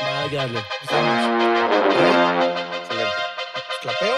Váyale. Excelente. Clapeo.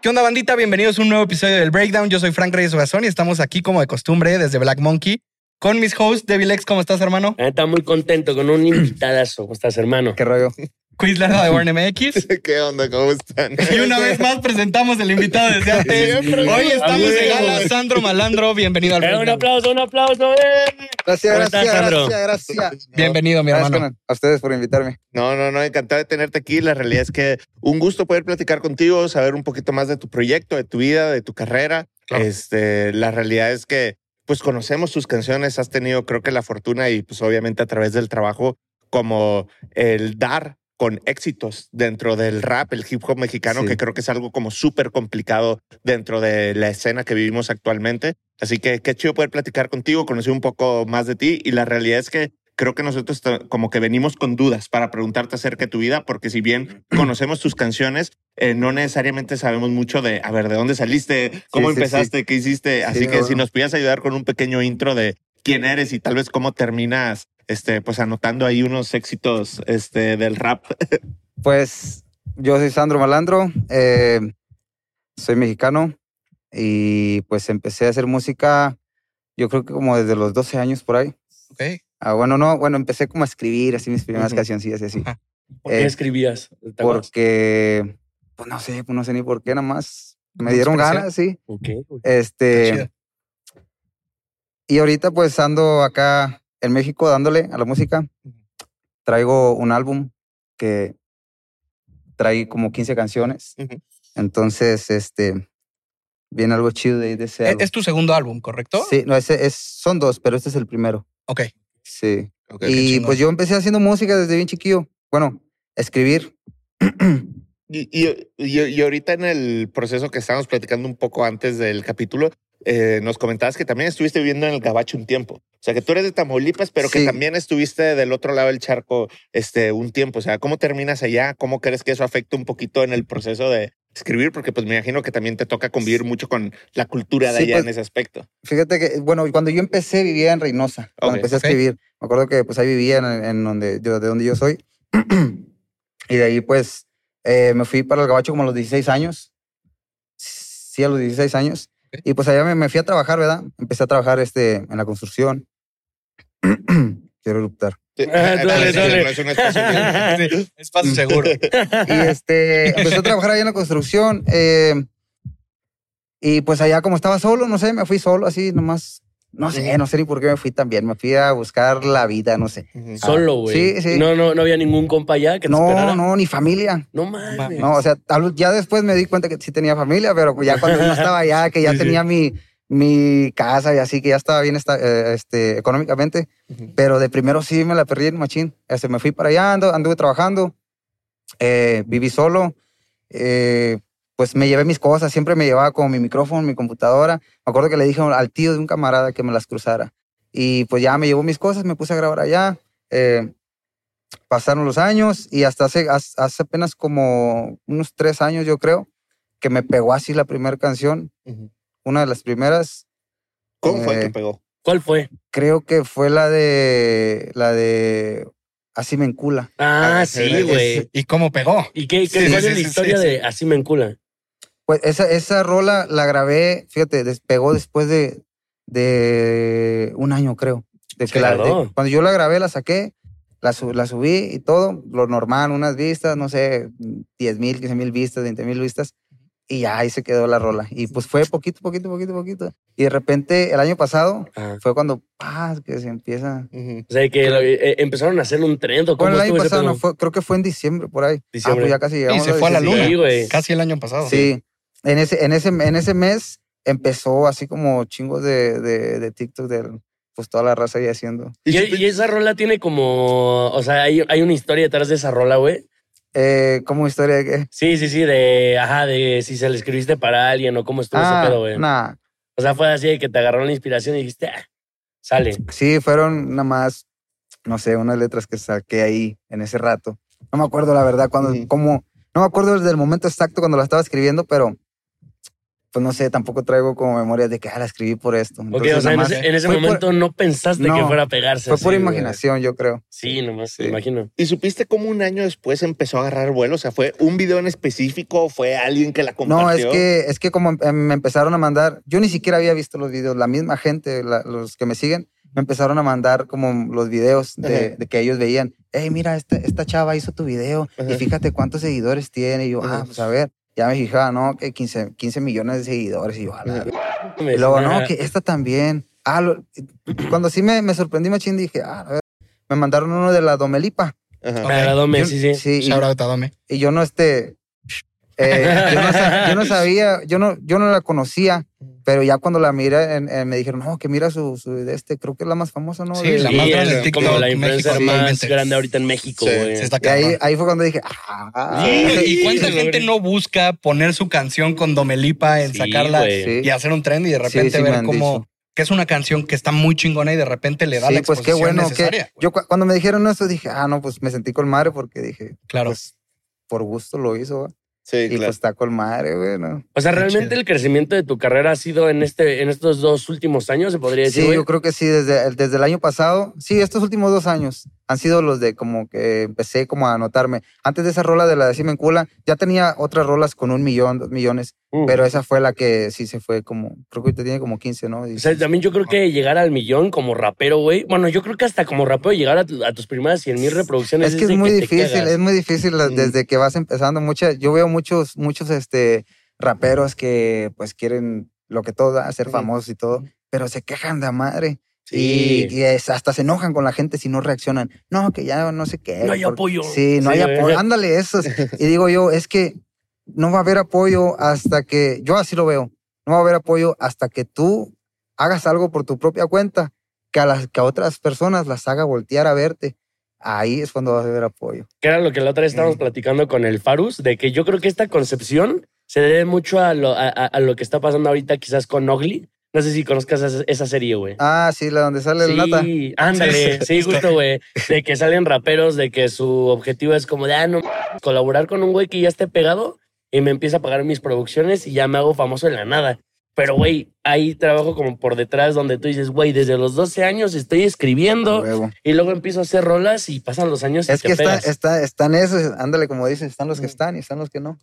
¿Qué onda, bandita? Bienvenidos a un nuevo episodio del Breakdown. Yo soy Frank Reyes Ogazón y estamos aquí como de costumbre desde Black Monkey con mis hosts, Devil X. ¿Cómo estás, hermano? Está muy contento con un invitadazo. ¿Cómo estás, hermano? ¿Qué rollo? Quizler de Warren MX. ¿Qué onda? ¿Cómo están? Y una vez más presentamos el invitado desde antes. Siempre. Hoy estamos en bueno. gala Sandro Malandro. Bienvenido al Eh, un aplauso, un aplauso. eh. Gracias, ¿Cómo gracias, Sandro? gracias, gracias. Bienvenido, mi Gracias, hermano. A ustedes por invitarme. No, no, no, encantado de tenerte aquí. La realidad es que un gusto poder platicar contigo, saber un poquito más de tu proyecto, de tu vida, de tu carrera. Claro. Este, la realidad es que pues conocemos tus canciones, has tenido creo que la fortuna y pues obviamente a través del trabajo como el dar con éxitos dentro del rap, el hip hop mexicano, Sí. que creo que es algo como súper complicado dentro de la escena que vivimos actualmente. Así que qué chido poder platicar contigo, conocer un poco más de ti y la realidad es que creo que nosotros como que venimos con dudas para preguntarte acerca de tu vida, porque si bien conocemos tus canciones, eh, no necesariamente sabemos mucho de, a ver, de dónde saliste, cómo Sí, sí, empezaste, qué hiciste. Así que bueno. si nos pudieras ayudar con un pequeño intro de quién eres y tal vez cómo terminas, este, pues anotando ahí unos éxitos este, del rap. Pues yo soy Sandro Malandro, eh, soy mexicano y pues empecé a hacer música yo creo que como desde los 12 años por ahí. Ok. Ah, bueno, no, bueno, empecé como a escribir así mis primeras Ujú. cancioncillas y así. Ajá. ¿Por qué Eh, escribías? Porque, pues no sé, pues no sé ni por qué, nada más me dieron ganas, sí. Ok, Este, y ahorita pues ando acá en México dándole a la música. Traigo un álbum que trae como 15 canciones. Ujú. Entonces, este, viene algo chido de, de ese Es, álbum. es tu segundo álbum, ¿correcto? Sí, no, ese es, son dos, pero este es el primero. Ok. Sí. Ok, y pues yo empecé haciendo música desde bien chiquillo. Bueno, escribir. Y, y- y ahorita en el proceso que estábamos platicando un poco antes del capítulo, eh, nos comentabas que también estuviste viviendo en el Gabacho un tiempo. O sea, que tú eres de Tamaulipas, pero que también estuviste del otro lado del charco este, un tiempo. O sea, ¿cómo terminas allá? ¿Cómo crees que eso afecta un poquito en el proceso de escribir? Porque pues me imagino que también te toca convivir mucho con la cultura de Sí, allá pues, en ese aspecto. Fíjate que, bueno, cuando yo empecé vivía en Reynosa. Cuando empecé a escribir. Me acuerdo que pues ahí vivía en, en donde yo, de donde yo soy. y de ahí pues eh, me fui para el Gabacho como a los 16 años. Sí, a los 16 años. Y pues allá me, me fui a trabajar, ¿verdad? Empecé a trabajar este, en la construcción. Quiero eruptar. Ah, dale, dale. No es un espacio espacio seguro. Y este, empecé a trabajar allá en la construcción. eh, y pues allá como estaba solo, no sé, me fui solo así nomás. No sé, no sé ni por qué me fui también. Me fui a buscar la vida, no sé. Ujú. Solo, güey. Sí, sí. No, no, no había ningún compa allá que te esperara. No, no, ni familia. No mames. No, o sea, tal- ya después me di cuenta que sí tenía familia, pero ya cuando no estaba allá, que ya Sí, sí. tenía mi, mi casa y así, que ya estaba bien esta- eh, este, económicamente. Ujú. Pero de primero sí me la perdí en machín. Este, me fui para allá, ando- anduve trabajando, eh, viví solo. eh, pues me llevé mis cosas, siempre me llevaba como mi micrófono, mi computadora. Me acuerdo que le dije al tío de un camarada que me las cruzara. Y pues ya me llevó mis cosas, me puse a grabar allá. eh, pasaron los años y hasta hace, hace apenas como unos tres años, yo creo, que me pegó así la primera canción. Una de las primeras, ¿Cómo fue Eh, que pegó? ¿Cuál fue? creo que fue la de, la de Así me encula. Ah, Ah, sí, güey. ¿Y cómo pegó? ¿Y qué, qué Sí, cuál sí, es la sí, historia sí, de Así me encula? Pues esa, esa rola la grabé, fíjate, despegó después de, de un año, creo. De que la- de- cuando yo la grabé, la saqué, la, la subí y todo, lo normal, unas vistas, no sé, 10 mil, 15 mil vistas, 20 mil vistas. Y ya ahí se quedó la rola. Y pues fue poquito, poquito, poquito, poquito. Y de repente, el año pasado, Ajá. fue cuando, ah, que se empieza. Ujú. O sea, que lo- eh, empezaron a hacer un trend o Bueno, el año pasado, no fue, creo que fue en diciembre, por ahí. Diciembre. Ah, pues ya casi llegamos. se fue a la luna. Sí, güey. Casi el año pasado. Sí. En ese, en ese, en ese mes empezó así como chingos de, de, de TikTok del, pues toda la raza ahí haciendo. Y, y esa rola tiene como, o sea, hay, hay una historia detrás de esa rola, güey. Eh, como historia de que. Sí, sí, sí, de, ajá, de si se le escribiste para alguien o cómo estuvo Ah, ese pedo, güey. nah. O sea, fue así de que te agarró la inspiración y dijiste, ah, sale. Sí, fueron nada más, no sé, unas letras que saqué ahí en ese rato. No me acuerdo la verdad cuando, cómo, no me acuerdo desde el momento exacto cuando la estaba escribiendo, pero pues no sé, tampoco traigo como memorias de que ah, la escribí por esto. Ok, o sea, en ese, en por- momento no pensaste que No, fuera a pegarse. Fue así, güey. imaginación, yo creo. Sí, nomás, Sí. me imagino. ¿Y supiste cómo un año después empezó a agarrar vuelo? O sea, ¿fue un video en específico o fue alguien que la compartió? No, es que, es que como em- me empezaron a mandar, yo ni siquiera había visto los videos, la misma gente, la- los que me siguen, me empezaron a mandar como los videos de, que ellos veían, hey, mira, esta, esta chava hizo tu video Ajá. y fíjate cuántos seguidores tiene. Y yo, ah, pues a ver, ya me fijaba, no, que 15, 15 millones de seguidores. Y la Ajá. Y luego, no, que esta también. Ah, lo- cuando sí me, me sorprendí, machín, dije, ah, a ver, me mandaron uno de la Domelipa. Ajá. Me agradó, me, Yo- sí, sí. Sí, y, Shout out a Dome. y yo no, este, eh, yo, no yo no sabía, yo no, yo no la conocía, pero ya cuando la miré, en- en- me dijeron, no, que mira su, su de este, creo que es la más famosa, ¿no? Sí, De- la Sí, más grande es de TikTok, como la México, influencer más grande ahorita en México, Sí, güey. Sí, está y ahí, fue cuando dije, ah, Sí, ¿Y cuánta sí, gente no busca poner su canción con Domelipa en Sí, sacarla güey. y hacer un trend y de repente ver cómo dicho. que es una canción que está muy chingona y de repente le da Sí, la pues qué exposición bueno. necesaria? Que, yo cu- cuando me dijeron eso dije, ah, no, pues me sentí con madre porque dije, Claro. pues por gusto lo hizo. Y claro. pues está con madre, güey. ¿no? O sea, realmente el crecimiento de tu carrera ha sido en este, en estos dos últimos años, se podría decir. Sí, güey? yo creo que sí, desde, desde el año pasado, sí, estos últimos dos años han sido los de como que empecé como a anotarme. Antes de esa rola de la de Cimencula, ya tenía otras rolas con un millón, dos millones, Uh. pero esa fue la que sí se fue como, creo que tiene como 15, ¿no? O sea, también yo creo que llegar al millón como rapero, güey. Bueno, yo creo que hasta como rapero llegar a, tu- a tus primeras 100 mil reproducciones. Es que es de muy te difícil, es muy difícil Mm. desde que vas empezando. Muchas, yo veo muchos, muchos este, raperos que pues quieren lo que todo, ser Ujú. famosos y todo, pero se quejan de madre. Sí. Y, y es- hasta se enojan con la gente si no reaccionan. No, que ya no sé qué. No hay por- apoyo. Sí, no Sí, hay apoyo. Ándale, eso. Y digo yo, es que no va a haber apoyo hasta que, yo así lo veo, no va a haber apoyo hasta que tú hagas algo por tu propia cuenta, que a, las, que a otras personas las haga voltear a verte. Ahí es cuando vas a ver apoyo. Que era lo que la otra vez estábamos Mm. platicando con el Farus, de que yo creo que esta concepción se debe mucho a lo, a, lo que está pasando ahorita quizás con Ugly. No sé si conozcas esa, esa serie, güey. Ah, sí, la donde sale el nata. Sí, ándale, Sí, sí, justo. güey. De que salen raperos, de que su objetivo es como de, ah, no, colaborar con un güey que ya esté pegado y me empieza a pagar mis producciones y ya me hago famoso en la nada. Pero, güey, hay trabajo como por detrás donde tú dices, güey, desde los 12 años estoy escribiendo Huevo. y luego empiezo a hacer rolas y pasan los años y Es te que está, pegas. está, están esos, ándale, como dices, están los que Mm. están y están los que no.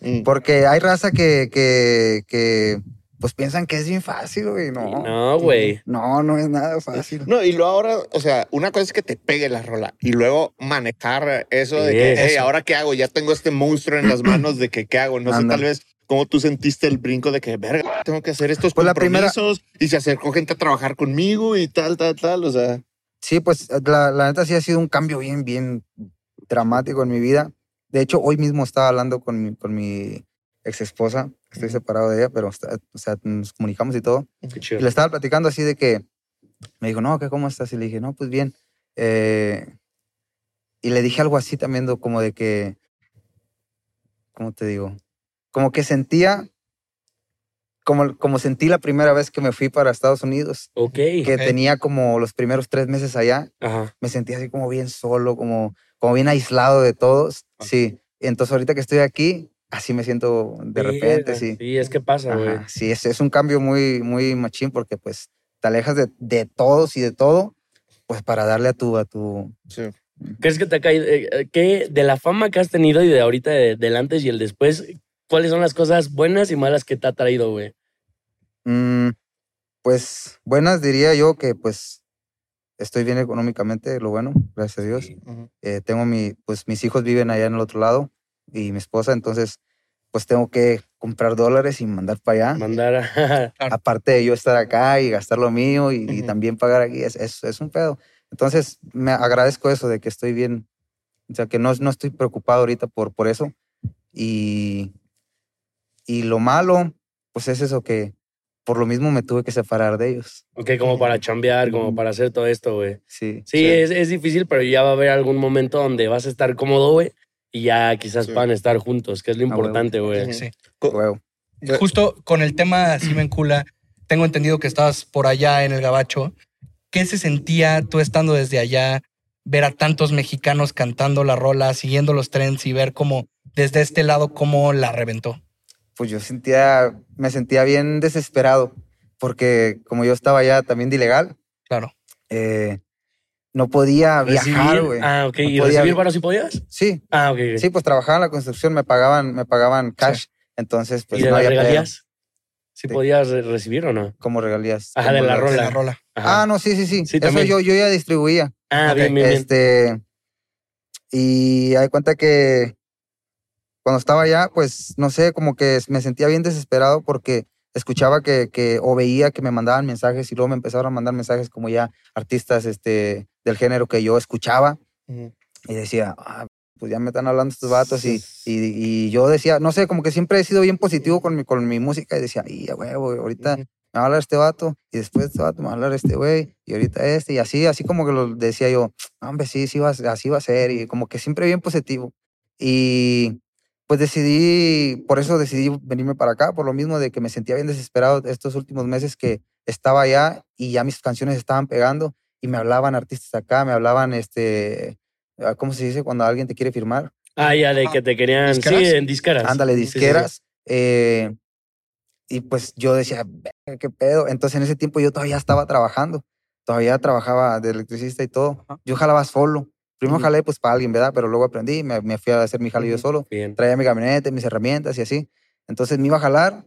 Mm. Porque hay raza que, que, que pues piensan que es bien fácil, güey. No, No, güey. no, no es nada fácil. No, y luego ahora, o sea, una cosa es que te pegue la rola y luego manejar eso de que, hey, ahora qué hago, ya tengo este monstruo en las manos de que qué hago. No sé, tal vez cómo tú sentiste el brinco de que, verga, tengo que hacer estos Pues la primera- compromisos y se acercó gente a trabajar conmigo y tal, tal, tal. O sea, Sí, pues la, la neta sí ha sido un cambio bien, bien dramático en mi vida. De hecho, hoy mismo estaba hablando con mi, con mi ex esposa. Estoy separado de ella, pero está- o sea, nos comunicamos y todo. Qué Y chido. le estaba platicando así de que me dijo, no, ¿qué, ¿cómo estás? Y le dije, no, pues bien. Eh, y le dije algo así también, do- como de que, ¿cómo te digo? Como que sentía, como, como sentí la primera vez que me fui para Estados Unidos, Ok. que Ok. tenía como los primeros tres meses allá, Ajá. me sentía así como bien solo, como, como bien aislado de todos. Sí. Entonces ahorita que estoy aquí, así me siento de repente, Verga, sí. Sí, es que pasa, güey. Sí, es, es un cambio muy, muy machín porque pues te alejas de, de todos y de todo, pues para darle a tu, a tu... sí. ¿Crees que te ha caído? eh, eh, ¿Qué de la fama que has tenido y de ahorita, de- del antes y el después, cuáles son las cosas buenas y malas que te ha traído, güey? mm, pues buenas diría yo que pues estoy bien económicamente, lo bueno, gracias a Dios. Ujú. Eh, tengo mi, pues mis hijos viven allá en el otro lado y mi esposa, entonces pues tengo que comprar dólares y mandar para allá. Mandar a... Aparte de yo estar acá y gastar lo mío y, y también pagar aquí, es, es, es un pedo. Entonces, me agradezco eso de que estoy bien, o sea, que no, no estoy preocupado ahorita por, por eso. Y, y lo malo, pues es eso que por lo mismo me tuve que separar de ellos. ok, como para chambear, como para hacer todo esto, güey. Sí. Sí, Es, es difícil, pero ya va a haber algún momento donde vas a estar cómodo, güey. Y ya quizás Sí. puedan estar juntos, que es lo huevo. importante, güey. Sí. Justo con el tema Cimencula, tengo entendido que estabas por allá en el Gabacho. ¿Qué se sentía tú estando desde allá, ver a tantos mexicanos cantando la rola, siguiendo los trends y ver cómo desde este lado cómo la reventó? pues yo sentía, me sentía bien desesperado porque como yo estaba ya también de ilegal, Claro. eh, no podía viajar, güey. Ah, ok. No ¿Y podía recibir varos si podías? Sí, Ah, ok. ok. sí, pues trabajaba en la construcción, me pagaban, me pagaban cash. Entonces, pues ¿Y de no las había regalías? ¿Sí, Sí. podías re- recibir o no? como regalías. Ajá, de la regalías. De rola. la rola. Ajá. Ah, no, sí, sí, sí. Sí, Eso también. yo, yo ya distribuía. Ah, bien, bien. Este. Y hay cuenta que cuando estaba allá, pues no sé, como que me sentía bien desesperado porque escuchaba que, que o veía que me mandaban mensajes y luego me empezaron a mandar mensajes como ya artistas este, del género que yo escuchaba Ujú. y decía, ah, pues ya me están hablando estos vatos y, y, y yo decía, no sé, como que siempre he sido bien positivo con mi, con mi música y decía, y huevo, ahorita me va a hablar este vato y después este vato me va a hablar este güey y ahorita este y así, así como que lo decía yo, "No, hombre, sí, sí va, así va a ser y como que siempre bien positivo. Y pues decidí, por eso decidí venirme para acá, por lo mismo de que me sentía bien desesperado estos últimos meses que estaba allá y ya mis canciones estaban pegando y me hablaban artistas acá, me hablaban, este, ah, ¿cómo se dice? Cuando alguien te quiere firmar. Ah, ya, de que te querían. Sí, en disqueras. Ándale, Sí, sí, sí. disqueras. eh, y pues yo decía, "Verga, ¿qué pedo? Entonces en ese tiempo yo todavía estaba trabajando, todavía trabajaba de electricista y todo. Yo jalaba solo. Primero Ujú. jalé pues para alguien, ¿verdad? Pero luego aprendí, me, me fui a hacer mi jale yo solo. Bien. Traía mi camioneta, mis herramientas y así. Entonces me iba a jalar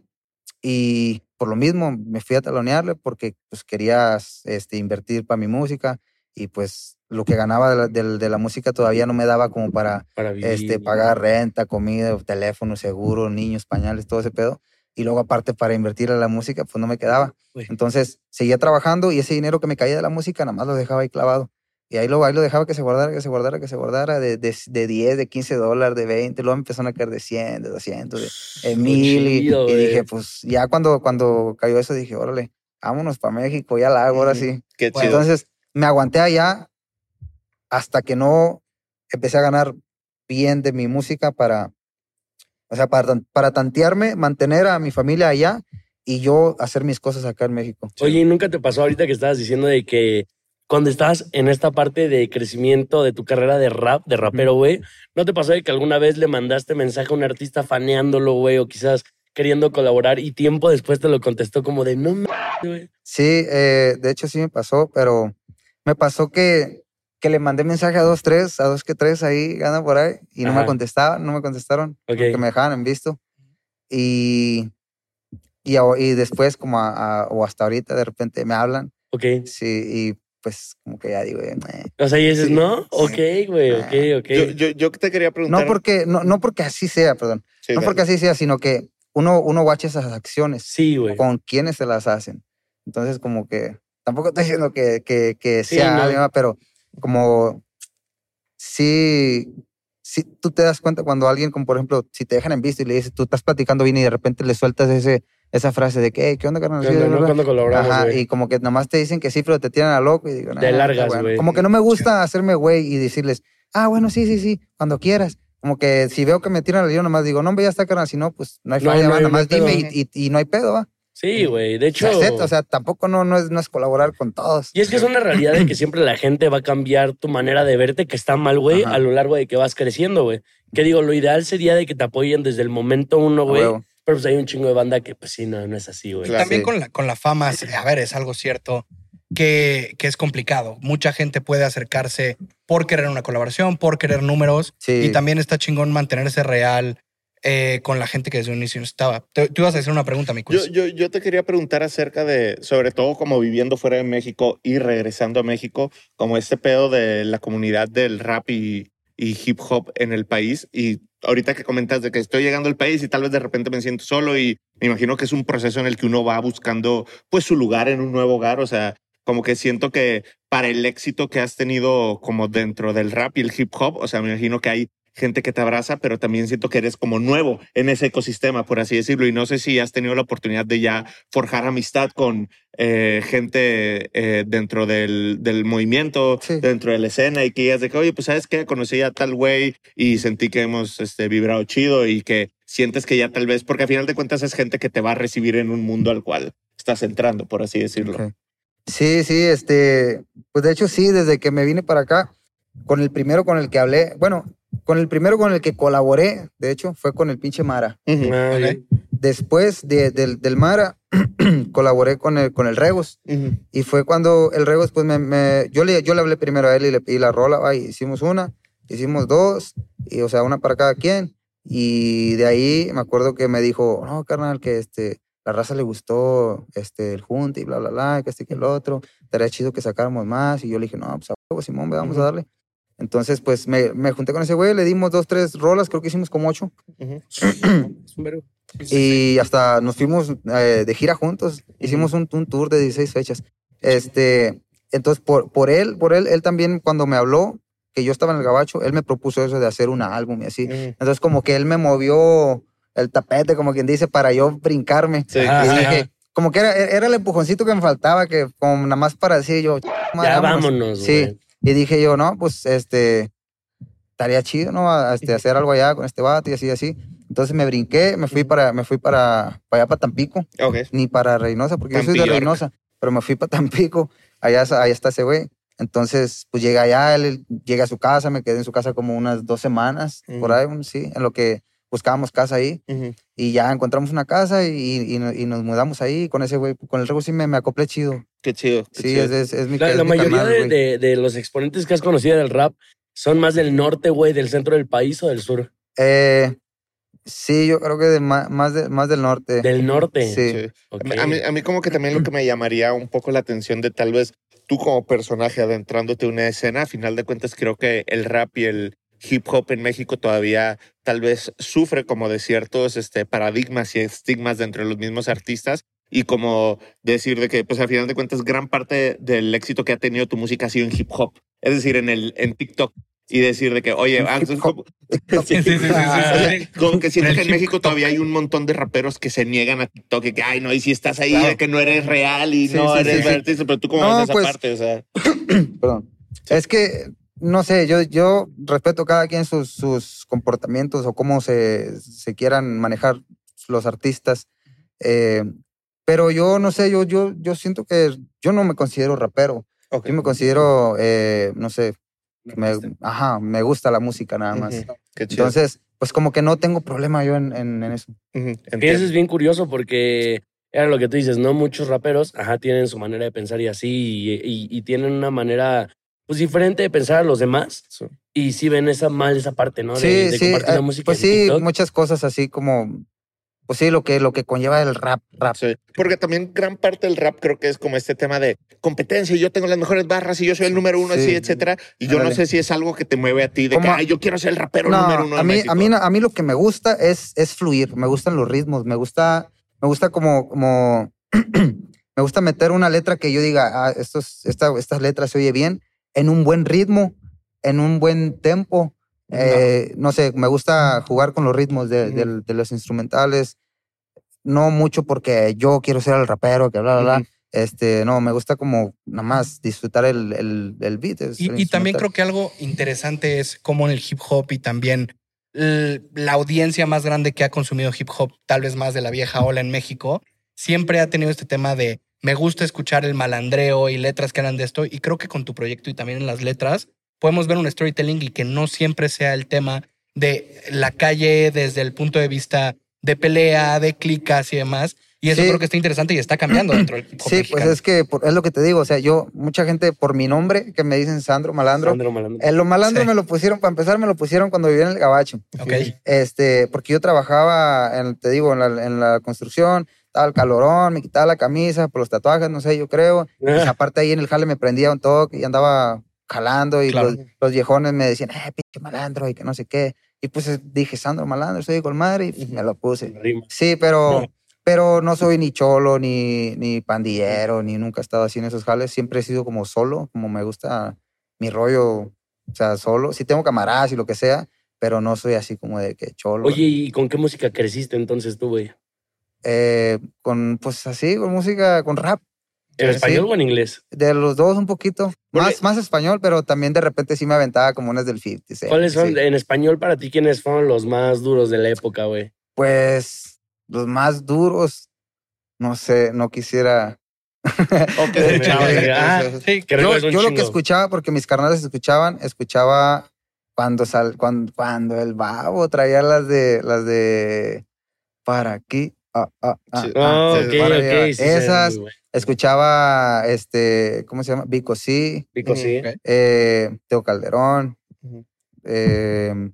y por lo mismo me fui a talonearle porque pues quería este, invertir para mi música y pues lo que ganaba de la, de- de la música todavía no me daba como para Para vivir. este, pagar renta, comida, teléfono, seguro, niños, pañales, todo ese pedo. Y luego aparte para invertir en la música, pues no me quedaba. Entonces seguía trabajando y ese dinero que me caía de la música nada más lo dejaba ahí clavado. Y ahí lo, ahí lo dejaba que se guardara, que se guardara, que se guardara de, de, de 10, de 15 dólares, de 20. Luego empezaron a caer de 100, de 200, de, de Qué 1000. Y, y dije, pues ya cuando, cuando cayó eso, dije, órale, vámonos para México, ya la hago, ahora sí. Qué chido. Entonces me aguanté allá hasta que no empecé a ganar bien de mi música para, o sea, para, para tantearme, mantener a mi familia allá y yo hacer mis cosas acá en México. Oye, ¿y nunca te pasó ahorita que estabas diciendo de que cuando estabas en esta parte de crecimiento de tu carrera de rap, de rapero, güey, ¿no te pasó de que alguna vez le mandaste mensaje a un artista faneándolo, güey, o quizás queriendo colaborar y tiempo después te lo contestó como de no güey? Sí, eh, de hecho sí me pasó, pero me pasó que, que le mandé mensaje a dos, tres, a dos que tres ahí, andan por ahí, y no Ajá. me contestaban, no me contestaron, Ok. que me dejaban en visto. Y, y, y después, como a- a- o hasta ahorita, de repente me hablan, Ok. sí, y pues como que ya digo, eh, O sea, y dices, Sí, ¿no? sí. Ok, güey, ok, ok. Yo, yo, yo te quería preguntar. no porque, no, no porque así sea, perdón, Sí, no porque así sea, sino que uno, uno watcha esas acciones, Sí, güey. con quienes se las hacen. Entonces, como que, tampoco estoy diciendo que, que, que Sí, sea no. pero como sí, sí, tú te das cuenta cuando alguien, como por ejemplo, si te dejan en visto y le dices, tú estás platicando bien y de repente le sueltas ese, esa frase de que, "Hey, ¿qué onda, carnal? ¿Qué onda, no? bla". Cuando colaboramos, Ajá, güey. y como que nomás te dicen que sí, pero te tiran a loco y digo, "Nah, está largas, bueno". güey. Como que no me gusta hacerme güey y decirles, ah, bueno, sí, sí, sí, cuando quieras. Como que si veo que me tiran al lío, nomás digo, no, hombre, ya está, carnal. Si no, pues no hay No, falla, no va, nomás dime y, y- y no hay pedo, va. Sí, güey. De hecho. O sea, acepta, o sea, tampoco no, no, es, no es colaborar con todos. Y es que es una realidad de que siempre la gente va a cambiar tu manera de verte, que está mal, güey, a lo largo de que vas creciendo, güey. Que digo, lo ideal sería de que te apoyen desde el momento uno, güey. Pero pues hay un chingo de banda que, pues sí, no, no es así, güey. Claro. También Sí. con la, con la fama, a ver, es algo cierto que, que es complicado. Mucha gente puede acercarse por querer una colaboración, por querer números. Sí. Y también está chingón mantenerse real eh, con la gente que desde un inicio estaba. Te- Tú ibas a hacer una pregunta, mi Yo, yo, yo te quería preguntar acerca de, sobre todo como viviendo fuera de México y regresando a México, como este pedo de la comunidad del rap y, y hip hop en el país. Y ahorita que comentas de que estoy llegando al país y tal vez de repente me siento solo y me imagino que es un proceso en el que uno va buscando pues su lugar en un nuevo hogar. O sea, como que siento que para el éxito que has tenido como dentro del rap y el hip hop, o sea, me imagino que hay gente que te abraza, pero también siento que eres como nuevo en ese ecosistema, por así decirlo. Y no sé si has tenido la oportunidad de ya forjar amistad con eh, gente eh, dentro del, del movimiento, Sí. dentro de la escena, y que digas de que, oye, pues sabes qué, conocí a tal güey y sentí que hemos este, vibrado chido y que sientes que ya tal vez, porque al final de cuentas es gente que te va a recibir en un mundo al cual estás entrando, por así decirlo. Sí, sí, este, pues de hecho sí, desde que me vine para acá, con el primero con el que hablé, bueno, con el primero con el que colaboré, de hecho, fue con el pinche Mara. Ah. Después de- del, del Mara, colaboré con el, con el Regos. Y fue cuando el Regos, pues me, me- yo, le, yo le hablé primero a él y le pedí la rola, va, y hicimos una, hicimos dos, y, o sea, una para cada quien. Y de ahí me acuerdo que me dijo, no, carnal, que este, la raza le gustó este, el junte y bla, bla, bla, que este, que el otro. Estaría chido que sacáramos más. Y yo le dije, no, pues a Simón, ve, vamos a darle. Entonces, pues me, me junté con ese güey, le dimos dos, tres rolas, creo que hicimos como ocho. Es un vergo. Y hasta nos fuimos eh, de gira juntos. Hicimos un, un tour de 16 fechas. Este, entonces, por, por él, por él, él también cuando me habló, que yo estaba en el gabacho, él me propuso eso de hacer un álbum y así. Ujú. Entonces, como que él me movió el tapete, como quien dice, para yo brincarme. Sí. Ah, y ajá. dije, como que era, era el empujoncito que me faltaba, que como nada más para decir yo, Ya vámonos, Sí. Y dije yo, no, pues este, estaría chido, ¿no? Este, hacer algo allá con este vato y así, así. Entonces me brinqué, me fui para, me fui para, para allá para Tampico, Ok. ni para Reynosa, porque yo soy de. Reynosa, pero me fui para Tampico, allá, allá está ese güey. Entonces, pues llega allá, él llega a su casa, me quedé en su casa como unas dos semanas, por Ujú. ahí, un- sí, en lo que buscábamos casa ahí. Ujú. Y ya encontramos una casa y, y, y nos mudamos ahí con ese güey. Con el rego sí me, me acoplé chido. Qué chido. qué Sí, chido. es, es, es mi La, es la mi mayoría de, güey. de- de los exponentes que has conocido del rap son más del norte, güey, del centro del país o del sur. Eh, sí, yo creo que de más, de, más del norte. Del norte. Sí. A mí, a mí como que también lo que me llamaría un poco la atención de tal vez tú como personaje adentrándote a una escena, a final de cuentas creo que el rap y el hip hop en México todavía tal vez sufre como de ciertos este, paradigmas y estigmas dentro de los mismos artistas y como decir de que pues al final de cuentas gran parte del éxito que ha tenido tu música ha sido en hip hop, es decir, en el en TikTok y decir de que oye, como- Sí, sí, sí, que siento que en México todavía hay un montón de raperos que se niegan a TikTok y que, ay, no, y si estás ahí, Claro. de que no eres real y Sí, no sí, eres sí, sí. artista, pero tú como No, ves esa pues, parte, o sea. Perdón. Es que, no sé, yo, yo respeto cada quien sus, sus comportamientos o cómo se, se quieran manejar los artistas. Eh, pero yo no sé, yo, yo, yo siento que yo no me considero rapero. ok. Yo me considero, eh, no sé, que me, ajá, me gusta la música nada más. Qué chido. Entonces, pues como que no tengo problema yo en, en- en eso. Que eso es bien curioso porque era lo que tú dices, ¿no? Muchos raperos, ajá, tienen su manera de pensar y así, y, y- y tienen una manera, pues, diferente de pensar a los demás. Sí. Y sí ven esa mal esa parte, ¿no? De, sí, de sí, compartir eh, la música pues en sí, TikTok. muchas cosas así como, pues sí, lo que, lo que conlleva el rap, rap. Sí, porque también gran parte del rap creo que es como este tema de competencia y yo tengo las mejores barras y yo soy el número uno, Sí. así, etcétera. Y yo no sé si es algo que te mueve a ti de que, ay, yo quiero ser el rapero No, número uno a mí, a mí, a mí lo que me gusta es, es fluir, me gustan los ritmos, me gusta, me gusta como, como, me gusta meter una letra que yo diga, ah, estos, esta, esta letra se oye bien, en un buen ritmo, en un buen tempo. Eh, no sé, me gusta jugar con los ritmos de, los instrumentales, no mucho porque yo quiero ser el rapero, que bla, bla, bla. Este, no, me gusta como nada más disfrutar el, el, el beat. Y, el y también creo que algo interesante es cómo en el hip hop y también la audiencia más grande que ha consumido hip hop, tal vez más de la vieja ola en México, siempre ha tenido este tema de me gusta escuchar el malandreo y letras que eran de esto. Y creo que con tu proyecto y también en las letras podemos ver un storytelling y que no siempre sea el tema de la calle desde el punto de vista de pelea, de clicas y demás. Y eso Sí. creo que está interesante y está cambiando dentro del hip hop Sí, pues es que por- es lo que te digo, o sea, yo, mucha gente por mi nombre que me dicen Sandro Malandro, Sandro Malandro. eh, lo malandro Sí. me lo pusieron, para empezar me lo pusieron cuando vivía en el Gabacho, Ok. este, porque yo trabajaba, en, te digo, en la, en la construcción, estaba el calorón, me quitaba la camisa por los tatuajes, no sé, yo creo, pues, aparte ahí en el jale me prendía un toque y andaba jalando y Claro. los, los viejones me decían, eh, pinche malandro y que no sé qué, y pues eh, dije, Sandro Malandro, soy con madre y me lo puse. Sí, pero, pero no soy ni cholo, ni, ni pandillero, ni nunca he estado así en esos jales. Siempre he sido como solo, como me gusta mi rollo, o sea, solo. Sí tengo camaradas y lo que sea, pero no soy así como de que cholo. Oye, ¿y con qué música creciste entonces tú, güey? Eh, con, pues así, con música, con rap. ¿En Sí. español o en inglés? De los dos un poquito. Porque- Más, más español, pero también de repente sí me aventaba como unas del 50. Cent, ¿Cuáles son, sí. en español para ti, quiénes fueron los más duros de la época, güey? Pues los más duros, no sé, no quisiera... Ok, Eh, chao, eh, sí, ah, Yo, yo lo que escuchaba, porque mis carnales escuchaban, escuchaba cuando, sal, cuando, cuando el babo traía las de, las de, para aquí, ah, ah, ah, Sí. ah, Oh, sí, ok, para ok. arriba. sí, se ve Esas, muy. Escuchaba, este, ¿cómo se llama? Vico sí, Pico, sí. Ok. eh, Teo Calderón, eh,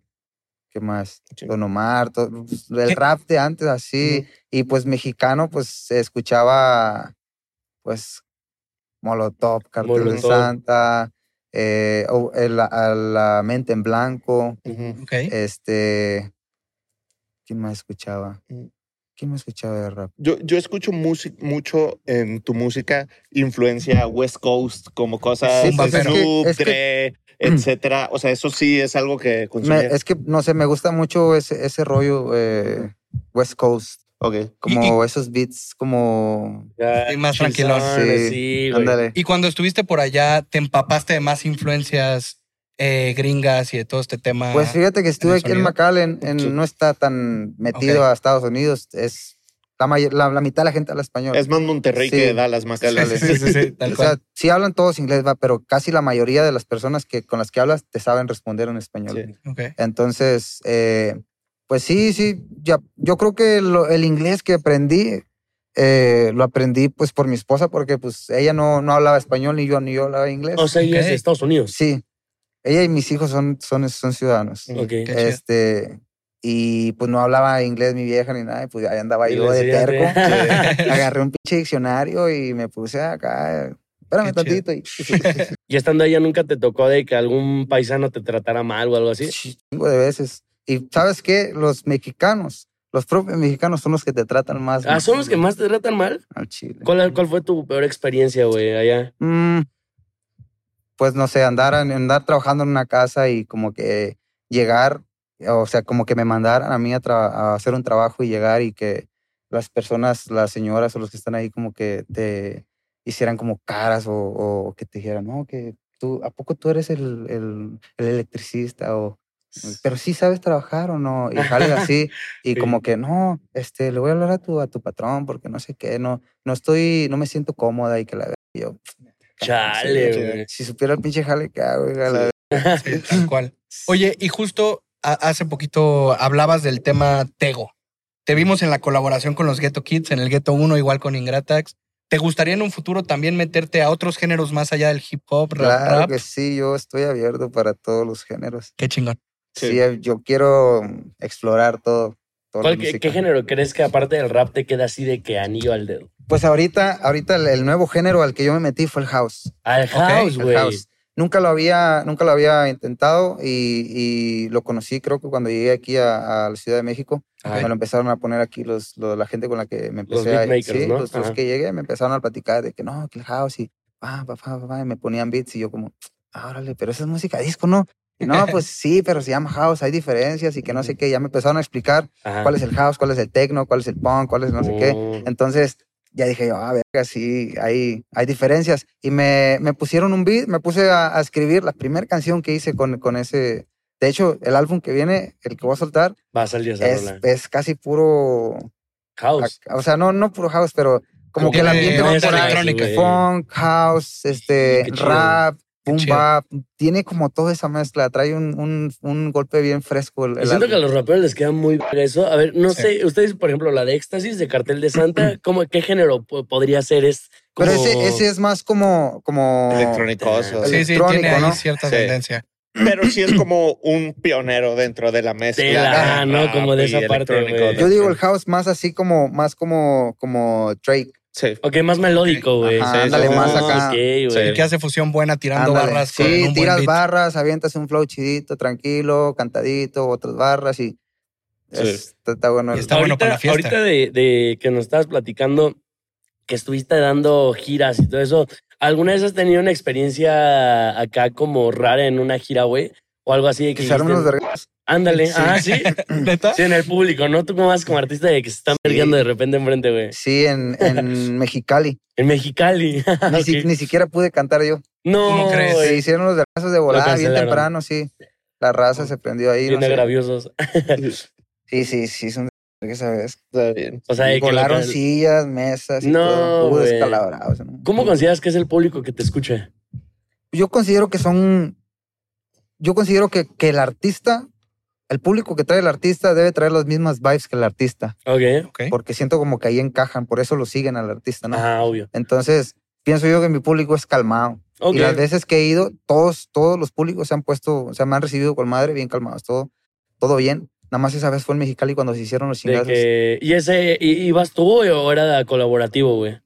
¿qué más? Sí. Don Omar, todo, el ¿Qué? rap de antes así, y pues mexicano, pues se escuchaba, pues, Molotov, Cartel de. Santa, eh, o el- a la mente en blanco, este, ¿quién más escuchaba? ¿Quién más escuchaba de rap? Yo, yo escucho musi- mucho en tu música influencia West Coast, como cosas Sí, de pues, es que- Snoop, es que- etcétera. O sea, eso sí es algo que Me- es que, no sé, me gusta mucho ese, ese rollo eh, West Coast, Ok. como esos beats, como... Ya, más tranquilón. Sí, Sí, ándale. Y cuando estuviste por allá, ¿te empapaste de más influencias eh, gringas y de todo este tema? Pues fíjate que estuve aquí en? McAllen, en- no está tan metido Ok. a Estados Unidos, es la, may- la, la mitad de la gente habla español. Es más Monterrey Sí. que Dallas, McAllen. sí, sí, sí, sí, tal o sea, sí hablan todos inglés, va, pero casi la mayoría de las personas que, con las que hablas te saben responder en español. Sí. Ok. Entonces, eh, pues sí, sí, ya, yo creo que lo- el inglés que aprendí, eh, lo aprendí pues por mi esposa, porque pues ella no, no hablaba español, ni yo, ni yo hablaba inglés. O sea, ella es de. Estados Unidos. sí, ella y mis hijos son, son, son ciudadanos. Ok. Qué chido. Este, y pues no hablaba inglés mi vieja ni nada, y pues ahí andaba Y yo de terco. Agarré un pinche diccionario y me puse acá, espérame Qué tantito. Y, Y estando allá nunca te tocó de que algún paisano te tratara mal o algo así. chingo de veces. Y sabes qué, los mexicanos, los propios mexicanos son los que te tratan más. Ah, son los que más te tratan mal. Al chile. ¿Cuál, cuál fue tu peor experiencia, güey, allá? Mm, pues no sé, andar, andar trabajando en una casa y como que llegar, o sea, como que me mandaran a mí a, hacer un trabajo y llegar y que las personas, las señoras o los que están ahí como que te hicieran como caras o, o que te dijeran, no, que tú, ¿a poco tú eres el, el, el electricista? O, pero sí sabes trabajar o no, y jale así, y Sí. como que no, este, le voy a hablar a tu, a tu patrón porque no sé qué, no, no estoy, no me siento cómoda y que la y yo, Chale, Sí, güey. Si supiera el pinche jale que hago, Sí, tal cual. Oye, y justo hace poquito hablabas del tema Tego. Te vimos en la colaboración con los Ghetto Kids, en el Ghetto 1, igual con Ingratax. ¿Te gustaría en un futuro también meterte a otros géneros más allá del hip hop, rap, Claro rap? que sí, yo estoy abierto para todos los géneros. Qué chingón. Sí. Sí, eh, yo quiero mm, explorar todo. toda la ¿Cuál, qué, música. qué género crees que aparte del rap te queda así de que anillo al dedo? Pues ahorita, ahorita el, el nuevo género al que yo me metí fue el house. Al house, güey. house. Nunca lo había, nunca lo había intentado y, y lo conocí creo que cuando llegué aquí a, a la Ciudad de México. Ajá. Me lo empezaron a poner aquí los, los- la gente con la que me Los empecé a beatmakers, sí, ¿no? los, los que llegué me empezaron a platicar de que no, que el house y pa, pa, pa, pa, pa, y me ponían beats y yo como, ah, órale, pero eso es música disco, ¿no? Y no, pues sí, pero se llama house, hay diferencias y que no sé qué. Ya me empezaron a explicar Ajá. cuál es el house, cuál es el techno, cuál es el punk, cuál es no sé qué. Oh. Entonces ya dije yo, ah, verga, sí, hay, hay diferencias. Y me, me pusieron un beat, me puse a, a escribir la primera canción que hice con, con ese. De hecho, el álbum que viene, el que voy a soltar, Va a salir esa es, rola. es casi puro. House. O sea, no, no puro house, pero como que el ambiente va por ahí. Funk, house, este, rap, chido. bap. Tiene como toda esa mezcla. Trae un, un, un golpe bien fresco. El, siento que a los raperos les queda muy eso. A ver, no Sí. sé, ustedes, por ejemplo, la de Éxtasis de Cartel de Santa, ¿cómo, ¿qué género po- podría ser? Es Pero como- ese, ese es más como. como Electrónicoso. Sí, Sí, tiene ahí ¿no? cierta Sí. tendencia. Pero sí es como un pionero dentro de la mezcla. De la- de ¿no? Como de esa parte. Yo digo el house más así como, más como, como Drake. Sí. Ok, más melódico, güey. Ajá, Sí, ándale, sí. más acá. ok, güey. El que hace fusión buena tirando Ándale. barras con Sí, un tiras beat. barras, avientas un flow chidito, tranquilo, cantadito, otras barras y Sí. es- está, está bueno. Y está bueno para la fiesta. Ahorita de, de que nos estabas platicando que estuviste dando giras y todo eso, ¿alguna vez has tenido una experiencia acá como rara en una gira, güey? O algo así de que que unos vergas. Ándale, Sí. ah, sí. ¿Neta? Sí, en el público, ¿no? Tú como vas como artista de que se están Sí. vergueando de repente enfrente, güey. Sí, en, en Mexicali. En Mexicali. Ni, si- ni siquiera pude cantar yo. No, ¿Cómo crees? Se hicieron los vergazos de volada bien temprano, sí. La raza se prendió ahí. Bien no agraviosos. Sí, sí, sí, son de esa vez. Está bien. O sea, de que Volaron que- sillas, mesas y No, todo. Güey. descalabrados. ¿no? ¿Cómo consideras que es el público que te escucha? Yo considero que son yo considero que, que el artista, el público que trae el artista debe traer las mismas vibes que el artista, Ok. Ok. porque siento como que ahí encajan, por eso lo siguen al artista, ¿no? Ah, obvio. Entonces, pienso yo que mi público es calmado. Ok. Y las veces que he ido, todos, todos los públicos se han puesto, o sea, me han recibido con madre, bien calmados, todo, todo bien. Nada más esa vez fue en Mexicali cuando se hicieron los De chingados. que, ¿Y ese, i- ibas tú o era colaborativo, güey?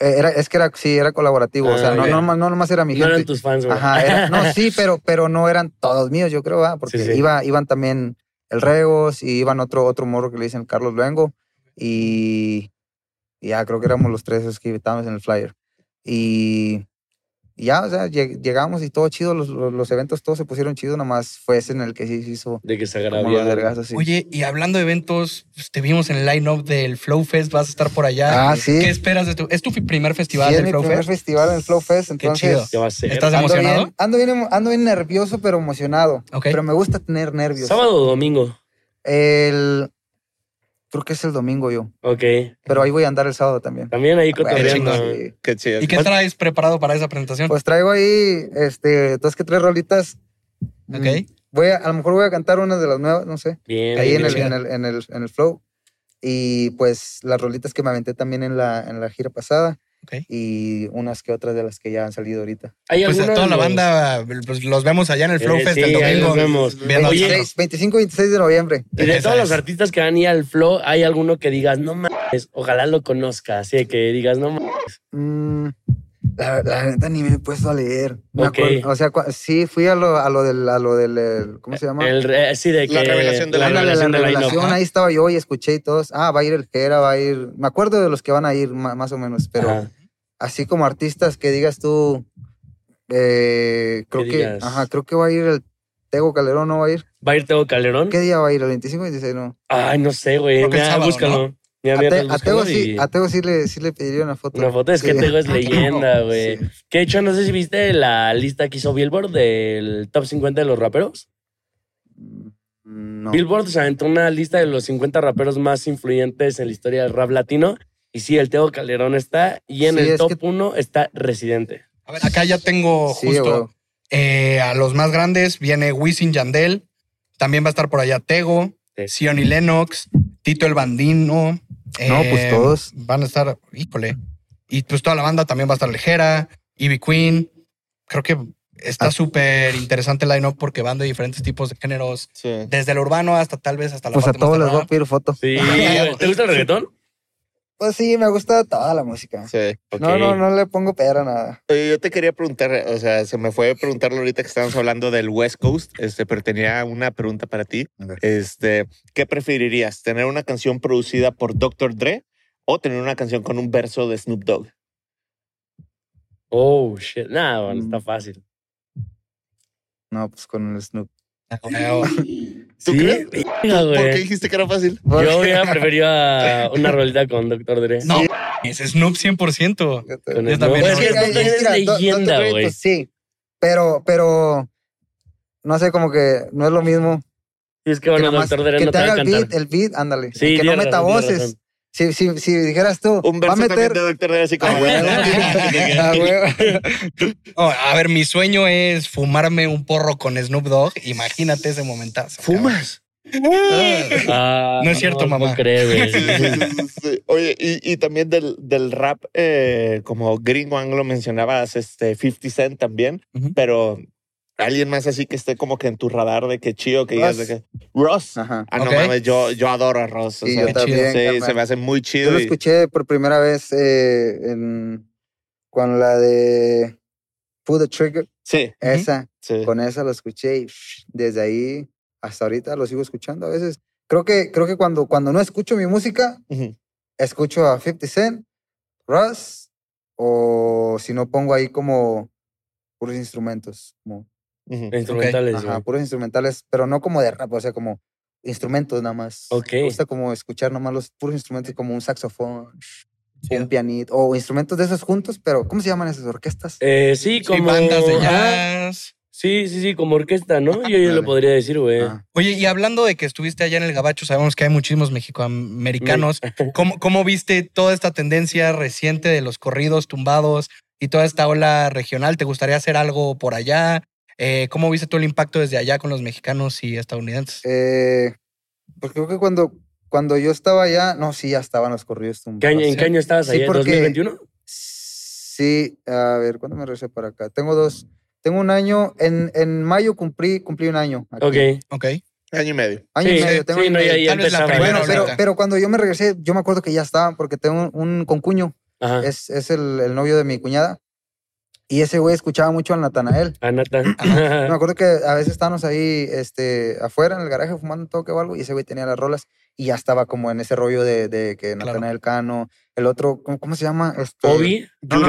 Eh, Era, es que era, sí, era colaborativo. o sea, Ah, no, no, nomás- no nomás era mi No gente. eran tus fans, güey. Ajá, era- no, sí, pero, pero no eran todos míos, yo creo, ¿verdad? porque Sí, sí. Iba, iban también el Regos y iban otro, otro morro que le dicen Carlos Luengo y, y ya creo que éramos los tres que estábamos en el flyer. Y, y ya, o sea, lleg- llegamos y todo chido, los, los, los eventos todos se pusieron chidos, nomás fue ese en el que sí se hizo De que se vergazos, sí. Oye, y hablando de eventos, pues, te vimos en el line-up del Flow Fest, vas a estar por allá. Ah, sí. ¿Qué esperas de tu? ¿Es tu primer festival Sí, es del mi Flow primer Fest? festival en el Flow Fest, Qué entonces chido. ¿Qué va a ser? ¿Estás ando emocionado? bien, ando, bien, emo- ando bien nervioso, pero emocionado. Pero me gusta tener nervios. ¿Sábado o domingo? El. Creo que es el domingo yo. Ok. Pero ahí voy a andar el sábado también. También ahí cotorreando. sí. Qué chido. ¿Y qué traes preparado para esa presentación? Pues traigo ahí, este, dos que tres rolitas. ok. Mm, Voy a, a lo mejor voy a cantar una de las nuevas, no sé. Bien. ahí en bien, el, en, el, en, el, en el flow. Y pues las rolitas que me aventé también en la, en la gira pasada. Y unas que otras de las que ya han salido ahorita. ¿Hay Pues a toda la los- banda, pues los vemos allá en el Flow Eh, Fest sí, el ahí domingo. nos vemos. Viendo Oye, nosotros. 26, 25 y 26 de noviembre. Y de Esa todos los artistas que van a ir al flow, ¿hay alguno que digas, no mames, ojalá lo conozca? Así de que digas, no mames. Mm, la, la neta ni me he puesto a leer. Me Ok. acuerdo- o sea, cua- sí, fui a lo, a lo del, a lo del, el- ¿cómo se llama? El, sí, de que. La revelación de la- la revelación ahí estaba yo y escuché y todos. Ah, va a ir el Jera, va a ir. Me acuerdo de los que van a ir, más o menos, pero Ajá. así como artistas que digas tú, eh, creo Que digas. ajá, creo que va a ir el Tego Calderón, ¿no va a ir? ¿Va a ir Teo Calderón? ¿Qué día va a ir? ¿El 25 o 26? No. Ay, no sé, güey. El Mira. Mira, A, mira, Te- a Tego sí, y- a Tego sí le, sí le pediría una foto. Una foto, es que. Tego es leyenda, güey. Sí. Que de hecho, no sé si viste la lista que hizo Billboard del top 50 de los raperos. No. Billboard se aventó una lista de los 50 raperos más influyentes en la historia del rap latino. Y sí, el Teo Calderón está. Y en Sí, el top que- 1 está Residente. A ver, acá ya tengo justo eh, a los más grandes. Viene Wisin Yandel. También va a estar por allá Tego, Sí. Sion y Lennox, Tito el Bandino. No, pues eh, todos. Van a estar, híjole. Y pues toda la banda también va a estar Lejera, Ivy Queen. Creo que está Ah. súper interesante el line-up porque van de diferentes tipos de géneros. Sí. Desde el urbano hasta tal vez hasta la Pues a parte todos les voy a pedir foto. Sí. ¿Te gusta el reggaetón? Pues sí, me gusta toda la música. Sí. No, no, no le pongo pera a nada. Yo te quería preguntar, o sea, se me fue preguntarlo ahorita que estábamos hablando del West Coast, este, pero tenía una pregunta para ti. Este, ¿qué preferirías? ¿Tener una canción producida por Dr. Dre o tener una canción con un verso de Snoop Dogg? Oh, shit. Nada, bueno, Mm. está fácil. No, pues con el Snoop. ¿Tú sí, crees? ¿Por qué dijiste que era fácil? Yo hubiera preferido a una rolita con Dr. Dre. no, es Snoop 100%. Con Yo también. Es que es leyenda, güey. pues sí, pero, pero no sé, como que no es lo mismo. Y es que bueno, Dr. Dre no te te va a haga el beat, el beat, ándale. Sí, que no meta voces. Si, si, si dijeras tú, Un va a verso también meter. de Dr. Dre así como... Ah. Ah. Oh, a ver, mi sueño es fumarme un porro con Snoop Dogg. Imagínate ese momentazo. ¿Fumas? Ah, No es cierto, mamá. No creo, güey. Sí, sí, sí, sí, sí. Oye, y, y también del, del rap, eh, como gringo anglo mencionabas, este 50 Cent también, pero alguien más así que esté como que en tu radar de que chido, que digas de Ross. que Ross. Ajá. Ah, no mames, yo, yo adoro a Ross. o Sí, sea, yo qué también. chido. sí, carnal. se me hace muy Yo chido. lo y- escuché por primera vez eh, en, con la de Pull the Trigger. Sí, Esa, sí. con esa lo escuché y desde ahí hasta ahorita lo sigo escuchando. A veces creo que, creo que cuando, cuando no escucho mi música, Ujú. escucho a 50 Cent, Russ, o si no pongo ahí como puros instrumentos, como, Instrumentales, ajá, güey. puros instrumentales, pero no como de rap, o sea, como instrumentos nada más. Ok. Me gusta como escuchar nomás los puros instrumentos como un saxofón, un pianito, o instrumentos de esos juntos, pero ¿cómo se llaman esas orquestas? Eh, sí, Sí, como. bandas de jazz. Sí, sí, sí, como orquesta, ¿no? Yo, yo lo podría decir, güey. Ah, Oye, y hablando de que estuviste allá en el Gabacho, sabemos que hay muchísimos mexicoamericanos. ¿Cómo, ¿Cómo viste toda esta tendencia reciente de los corridos tumbados y toda esta ola regional? ¿Te gustaría hacer algo por allá? Eh, ¿Cómo viste tú el impacto desde allá con los mexicanos y estadounidenses? Eh, pues creo que cuando, cuando yo estaba allá, no, sí, ya estaban los corridos tumbados. ¿Qué año- ¿En qué año estabas Sí, ahí? ¿En porque- 2021? Sí, a ver, ¿cuándo me regresé para acá? Tengo dos. Tengo un año, en, en mayo cumplí, cumplí un año. aquí. Ok. Ok. Año y medio. Año Sí, y medio. Tengo sí, no, ya, medio. ya Tal vez la Bueno, pero, pero cuando yo me regresé, yo me acuerdo que ya estaban, porque tengo un, un concuño, Ajá. es, es el, el novio de mi cuñada. Y ese güey escuchaba mucho al Natanael. Anata. Me acuerdo que a veces estábamos ahí este, afuera en el garaje fumando un toque o algo y ese güey tenía las rolas y ya estaba como en ese rollo de, de que Claro. Natanael Cano, el otro, ¿cómo, cómo se llama? Este, Obi, No, no,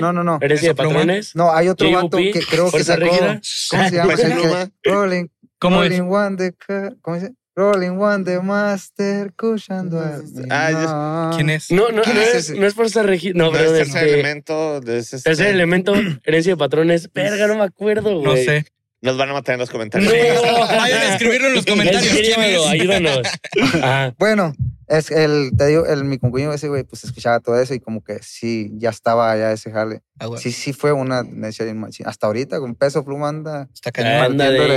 No, no, no. Herencia de. Patrones. No, hay otro vato que creo que sacó. ¿Cómo se llama? Rolling, ¿Cómo es? Rolling One de ca- ¿Cómo dice? Rolling One de Master, escuchando a Ah. ¿Quién es? No, no, ¿Quién no es no es Fuerza Regida. No, No, perdón, es tercer este, elemento. es este- Tercer elemento, herencia de patrones. Verga, no me acuerdo, güey. No sé. Nos van a matar en los comentarios. No. Vayan a escribirlo en los comentarios. ayúdanos. Ajá. Bueno, es el, te digo, el, mi concuño ese güey, pues escuchaba todo eso y como que sí, ya estaba ya ese jale. Ah. Sí, sí fue una bien. Hasta ahorita con peso pluma anda Está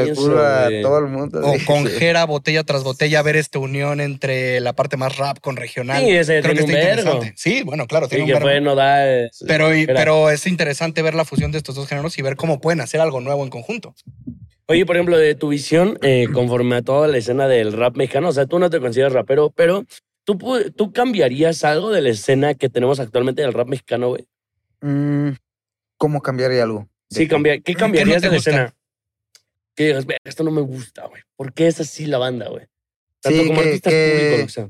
denso, culo a todo el mundo. O sí. con Jera, botella tras botella, ver esta unión entre la parte más rap con regional. Sí, ese Creo que está un interesante. Sí, bueno, claro, tiene Sí, un que Nodal. Pero, y- pero es interesante ver la fusión de estos dos géneros y ver cómo pueden hacer algo nuevo en conjunto. Oye, por ejemplo, de tu visión, eh, conforme a toda la escena del rap mexicano, o sea, tú no te consideras rapero, pero ¿tú, tú cambiarías algo de la escena que tenemos actualmente del rap mexicano, güey? Mm, ¿Cómo cambiaría algo? Sí, De- cambia, ¿qué no cambiarías de la gusta? escena? Que digas, "Verga, esto no me gusta, güey. ¿Por qué es así la banda, güey? Tanto Sí, como que- artistas que- públicos, que sea.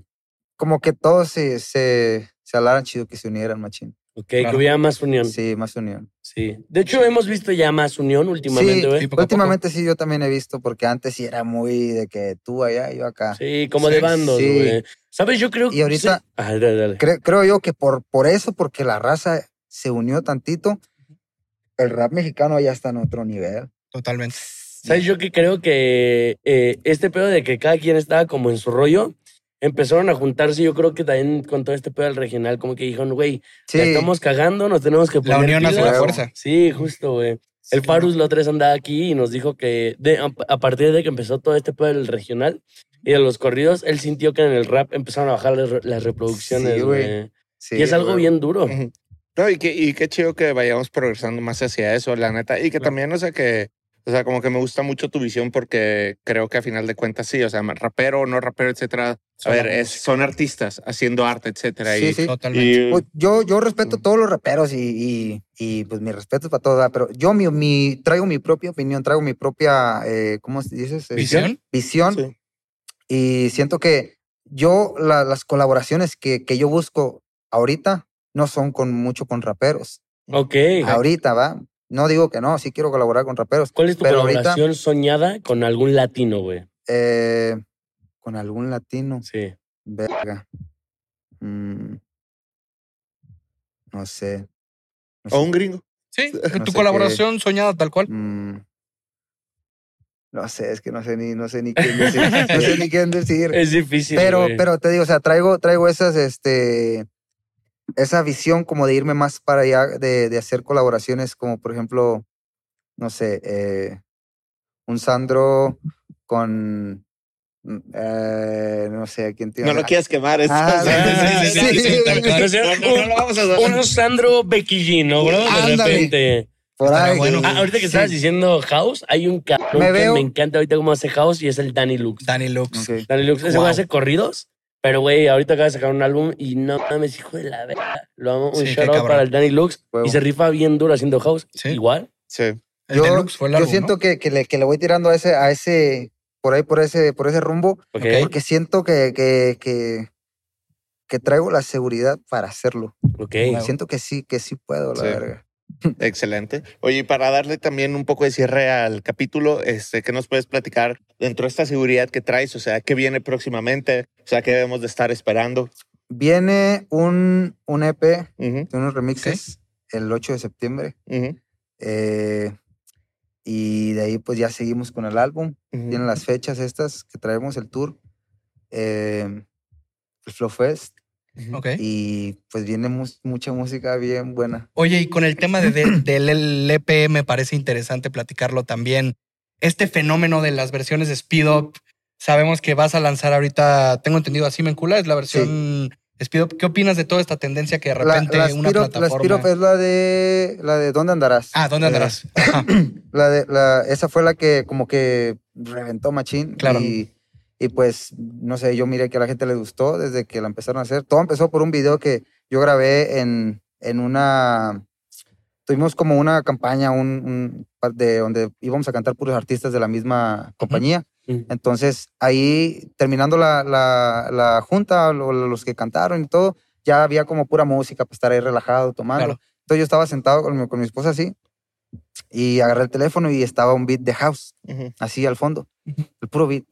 Como que todos se, se, se hablaran chido, que se unieran, machín. Ok, Claro. que hubiera más unión. Sí. Sí, más unión. De hecho, hemos visto ya más unión últimamente, Sí, güey. sí, poco a Últimamente sí, yo también he visto, porque antes sí era muy de que tú allá, yo acá. Sí, como Sí, de bandos, sí. güey. ¿Sabes? Yo creo Y ahorita- sí. Ah, dale, dale. Creo, creo yo que por, por eso, porque la raza se unió tantito, el rap mexicano ya está en otro nivel. Totalmente. ¿Sabes? Yo que creo que eh, este pedo de que cada quien estaba como en su rollo, empezaron a juntarse. Yo creo que también con todo este pedo del regional, como que dijeron, güey, Sí, estamos cagando, nos tenemos que poner. La unión hace la pilas". fuerza. Sí, justo, güey. El Farus la otra vez andaba aquí y nos dijo que de- a, a partir de que empezó todo este pedo del regional y de los corridos, él sintió que en el rap empezaron a bajar las, las reproducciones, Sí, güey. sí, y es algo bien duro. No, y, qué, y qué chido que vayamos progresando más hacia eso, la neta. Y que también, o sea, que, o sea, como que me gusta mucho tu visión porque creo que a final de cuentas sí, o sea, rapero, no rapero, etcétera. A ver, es- son artistas haciendo arte, etcétera. Sí, y, sí. Totalmente. y- Pues yo, yo respeto a todos los raperos y, y, y, pues mi respeto es para todos, pero yo mi, mi, traigo mi propia opinión, traigo mi propia, eh, ¿cómo se dices? Eh, ¿Visión? Visión. sí. Y siento que yo, la- las colaboraciones que, que yo busco ahorita no son con mucho con raperos. Ok. Ahorita, ¿va? No digo que no, sí quiero colaborar con raperos. ¿Cuál es tu pero ahorita- colaboración soñada con algún latino, güey? Eh, con algún latino, Sí. verga. Mm, no sé. No O sé. un gringo. Sí, No tu colaboración soñada tal cual. Mm, no sé, es que no sé ni, no sé ni quién decir. no sé ni quién decir. Es difícil. pero, güey. pero te digo, o sea, traigo, traigo esas, este, esa visión como de irme más para allá, de, de hacer colaboraciones como, por ejemplo, no sé, eh, un Sandro con, eh, no sé, ¿quién tiene? No lo quieres quemar. esto. Ah, sí, sí, sí, sí, tal cual. O sea, No, no, no lo vamos a hacer. un Sandro Becky G, ¿no, bro? De Ándale. repente. Por Estará ahí. bueno. Ah, ahorita que Sí. estabas diciendo House, hay un cabrón Me que veo- me encanta ahorita cómo hace House y es el Danny Lux. Danny Lux. Ok. Danny Lux, ese Wow. güey hace corridos, pero güey, ahorita acaba de sacar un álbum y no mames, hijo de la verga. Lo amo, un Sí, shout out para el Danny Lux Huevo. y se rifa bien duro haciendo House. Sí. Igual. Sí. El Yo, Deluxe fue el yo álbum, siento ¿no? que, que, le, que le voy tirando a ese, a ese, por ahí, por ese, por ese rumbo, Ok. porque siento que, que, que, que traigo la seguridad para hacerlo. Ok. Wow. Siento que sí, que sí puedo, la Sí. verga. Excelente. Oye, y para darle también un poco de cierre al capítulo, este, ¿qué nos puedes platicar dentro de esta seguridad que traes? O sea, ¿qué viene próximamente? O sea, ¿qué debemos de estar esperando? Viene un, un EP Ujú, de unos remixes el 8 de septiembre. ujú, eh, y de ahí pues ya seguimos con el álbum. ujú. Tienen las fechas estas que traemos, el tour. eh, el Flow Fest. Ok. Y pues viene mucha música bien buena. Oye, y con el tema de, de- del LP me parece interesante platicarlo también. Este fenómeno de las versiones de Speed Up, sabemos que vas a lanzar ahorita, tengo entendido así, Mencula, es la versión Speed. ¿Qué opinas de toda esta tendencia que de repente la una Up- la plataforma... Speed es la de la de ¿Dónde andarás? Ah, ¿dónde Eh, andarás? Ajá. la de, la, esa fue la que como que reventó machín. Claro. Y, y pues, no sé, yo miré que a la gente le gustó desde que la empezaron a hacer. Todo empezó por un video que yo grabé en, en una... Tuvimos como una campaña un, un de donde íbamos a cantar puros artistas de la misma compañía. Entonces, ahí, terminando la, la, la junta, lo- los que cantaron y todo, ya había como pura música para estar ahí relajado, tomando. Claro. Entonces yo estaba sentado con mi, con mi esposa así y agarré el teléfono y estaba un beat de house, así al fondo, el puro beat.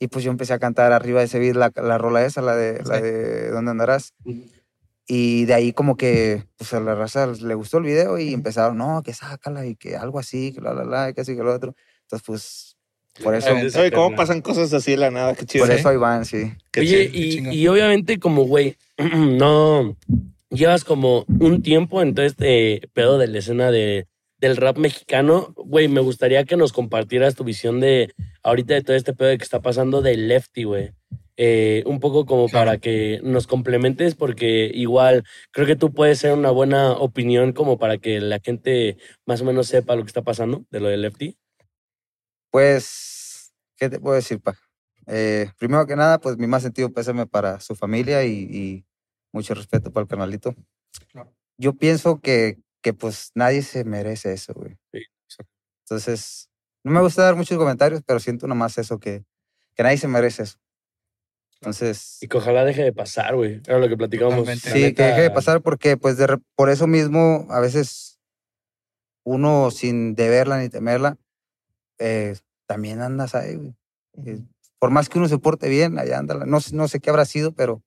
Y pues yo empecé a cantar arriba de ese beat la, la rola esa, la de, la Sí. de ¿Dónde andarás? Y de ahí como que pues a la raza le gustó el video y empezaron, no, que sácala y que algo así, que la, la, la, y que así, que lo otro. Entonces pues por eso, Oye, ¿cómo pasan cosas así de la nada? Qué chido. por eso ahí van, sí. Qué Oye, chido. y, obviamente como, güey, no llevas como un tiempo en todo este pedo de la escena de, del rap mexicano. Güey, me gustaría que nos compartieras tu visión de ahorita de todo este pedo que está pasando del lefty, güey. Eh, un poco como Claro. para que nos complementes porque igual creo que tú puedes ser una buena opinión como para que la gente más o menos sepa lo que está pasando de lo del lefty. Pues, ¿qué te puedo decir, pa? Eh, primero que nada, pues mi más sentido pésame para su familia y, y mucho respeto para el canalito. Claro. Yo pienso que, que pues nadie se merece eso, güey. Sí, exacto. Entonces, no me gusta dar muchos comentarios, pero siento nomás eso, que, que nadie se merece eso. Entonces, Y que ojalá deje de pasar, güey. Era lo que platicábamos. Sí, que deje de pasar porque pues de por eso mismo a veces uno sin deberla ni temerla, eh, también andas ahí, güey. Eh, por más que uno se porte bien, allá anda. No, sé- no sé qué habrá sido, pero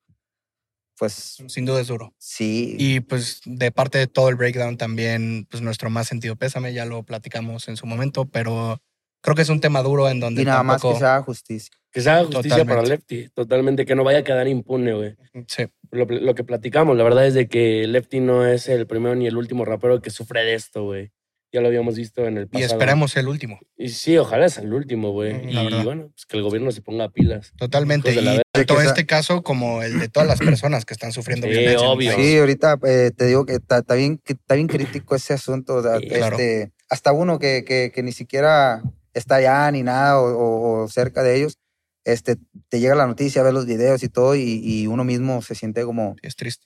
pues Sin duda es duro. sí. Y pues de parte de todo el breakdown también, pues nuestro más sentido pésame, ya lo platicamos en su momento, pero creo que es un tema duro en donde Y nada más que tampoco- se haga justicia. Que se haga justicia para. Lefty, totalmente, que no vaya a quedar impune, güey. Sí, Lo, lo que platicamos, la verdad es de que Lefty no es el primero ni el último rapero que sufre de esto, güey. Ya lo habíamos visto en el y pasado. esperemos el último. Y sí, ojalá sea el último, güey. La Y verdad. bueno, pues que el gobierno se ponga pilas. Totalmente. Y tanto este caso como el de todas las personas que están sufriendo Sí, violencia. obvio. Sí, ahorita eh, te digo que está está bien, que está bien crítico ese asunto. claro. este, Hasta uno que, que, que ni siquiera está allá ni nada o, o- o cerca de ellos, este, te llega la noticia, ves los videos y todo y, y uno mismo se siente como... Es triste.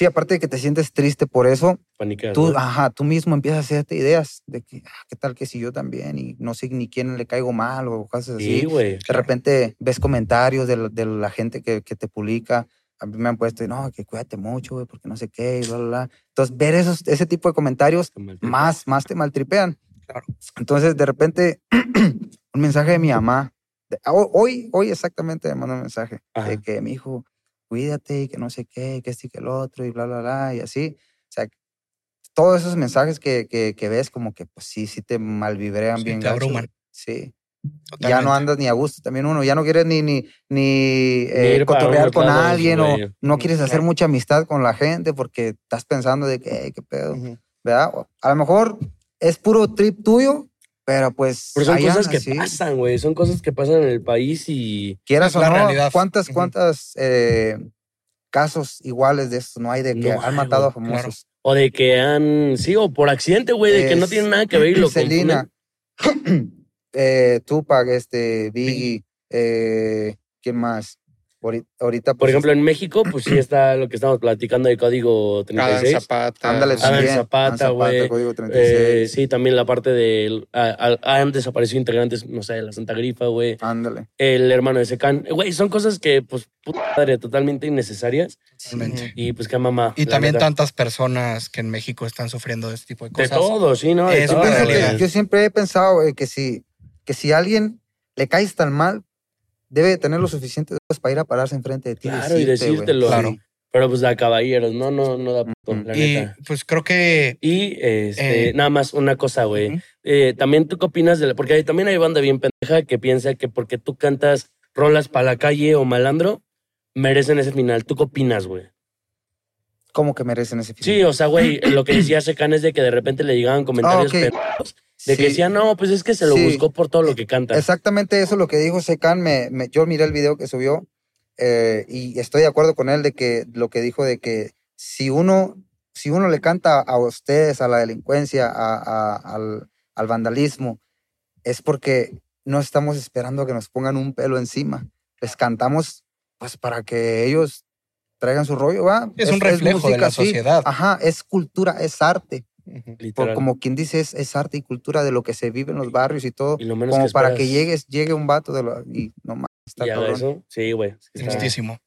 Sí, aparte de que te sientes triste por eso, Paniqueas, tú, ¿no? ajá, tú mismo empiezas a hacerte ideas de que, ah, ¿qué tal que si yo también? Y no sé ni quién le caigo mal o cosas así. Sí, güey. De repente ves comentarios de, la- de la gente que, que te publica. A mí me han puesto, no, que cuídate mucho, güey, porque no sé qué, y bla, bla, bla. Entonces, ver esos, ese tipo de comentarios más, más te maltripean. Claro. Entonces, de repente, un mensaje de mi mamá. de- ho- hoy, hoy exactamente me mandó un mensaje Ajá. de que mi hijo, cuídate y que no sé qué, que este y que el otro, y bla, bla, bla, y así. O sea, todos esos mensajes que, que, que ves, como que pues sí, sí te malvibrean Sí, bien. te abruman. Sí ya Totalmente. no andas ni a gusto también uno, ya no quieres ni, ni, ni, eh, cotorrear con alguien o no quieres hacer mucha amistad con la gente porque estás pensando de que, "Ey, qué pedo, Ujú. ¿verdad? O A lo mejor es puro trip tuyo, pero pues Pero son cosas que sí. pasan, güey. Son cosas que pasan en el país y. Quieras o no, realidad. ¿cuántas, cuántas eh, casos iguales de estos no hay de que No han matado a famosos? O de que han. Sí, o por accidente, güey, de que no tienen nada que ver y lo Selena, eh, Tupac, este, Biggie, eh, ¿quién más? Ahorita, ahorita, Por pues, ejemplo, en México, pues sí está lo que estamos platicando de código Adán 36. Zapata. Ándale, Adán también. Zapata, güey. Código Eh, 36. sí, también la parte de. ah, ah, Han desaparecido integrantes, no sé, de la Santa Grifa, güey. Ándale. El hermano de Secan. Güey, son cosas que, pues, puta madre, totalmente innecesarias. Totalmente. Y pues, qué mamá. Y también neta. tantas personas que en México están sufriendo de este tipo de De cosas. todo, sí, ¿no? De Es Yo, todo, una pienso que- realidad. yo siempre he pensado eh, que si, que si a alguien le caes tan mal, debe de tener lo suficiente para ir a pararse enfrente de ti. Claro, y decirte, güey. decírtelo. Claro. Pero pues a caballeros, no, no, no da puto, la Y neta. pues creo que Y este, Eh, nada más una cosa, güey. Eh, también tú qué opinas de la, porque hay- también hay banda bien pendeja que piensa que porque tú cantas rolas para la calle o malandro, merecen ese final. ¿Tú qué opinas, güey? ¿Cómo que merecen ese final? Sí, o sea, güey, lo que decía Secan es de que de repente le llegaban comentarios Ah, ok. pendejos, de que Sí. decían, no, pues es que se lo Sí. buscó por todo lo que canta. Exactamente eso es lo que dijo Secan. Me, me- yo miré el video que subió eh, y estoy de acuerdo con él de que lo que dijo de que si uno, si uno le canta a ustedes, a la delincuencia, a- a- al, al vandalismo, es porque no estamos esperando a que nos pongan un pelo encima. Les cantamos pues para que ellos traigan su rollo, ¿va? Es un reflejo de la sí. sociedad. Ajá, es cultura, es arte. Por, como quien dice, es, es arte y cultura de lo que se vive en los barrios y todo y lo menos como que para que llegues, llegue un vato de lo, y no más, está y cabrón. eso. Sí, güey. Tristísimo.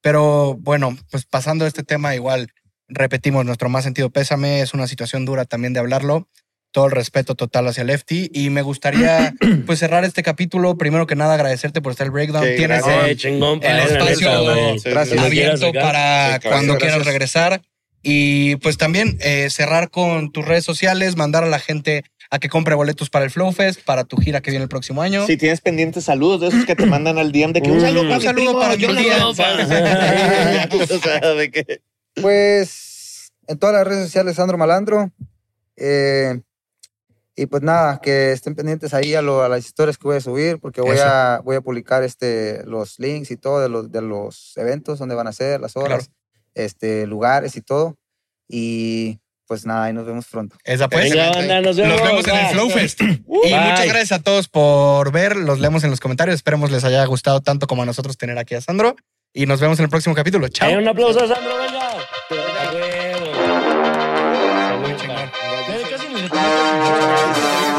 Pero bueno, pues pasando a este tema, igual repetimos nuestro más sentido pésame. Es una situación dura también de hablarlo. Todo el respeto total hacia Lefty. Y me gustaría pues cerrar este capítulo. Primero que nada, agradecerte por estar el breakdown. Sí, Tienes gracias. Eh, chingón, el espacio neta, quieras abierto para cuando quieras Gracias. regresar. Y pues también eh, cerrar con tus redes sociales, mandar a la gente a que compre boletos para el Flow Fest, para tu gira que viene el próximo año. Si tienes pendientes saludos de esos que te mandan al DM de que un Mm. saludo, Un para mi saludo para Pues en todas las redes sociales, Sandro Malandro. eh, y pues nada, que estén pendientes ahí a, lo- a las historias que voy a subir, porque voy Eso. a, voy a publicar este, los links y todo de los, de los eventos, donde van a ser, las horas, este, lugares y todo. Y pues nada, ahí nos vemos pronto. Esa pues. Venga, banda, nos vemos. Nos vemos en el Bye. Flow Fest. y Bye. muchas gracias a todos por ver. Los leemos en los comentarios. Esperemos les haya gustado tanto como a nosotros tener aquí a Sandro. Y nos vemos en el próximo capítulo. Chao. Eh, un aplauso a Sandro, venga. A huevo. Salud,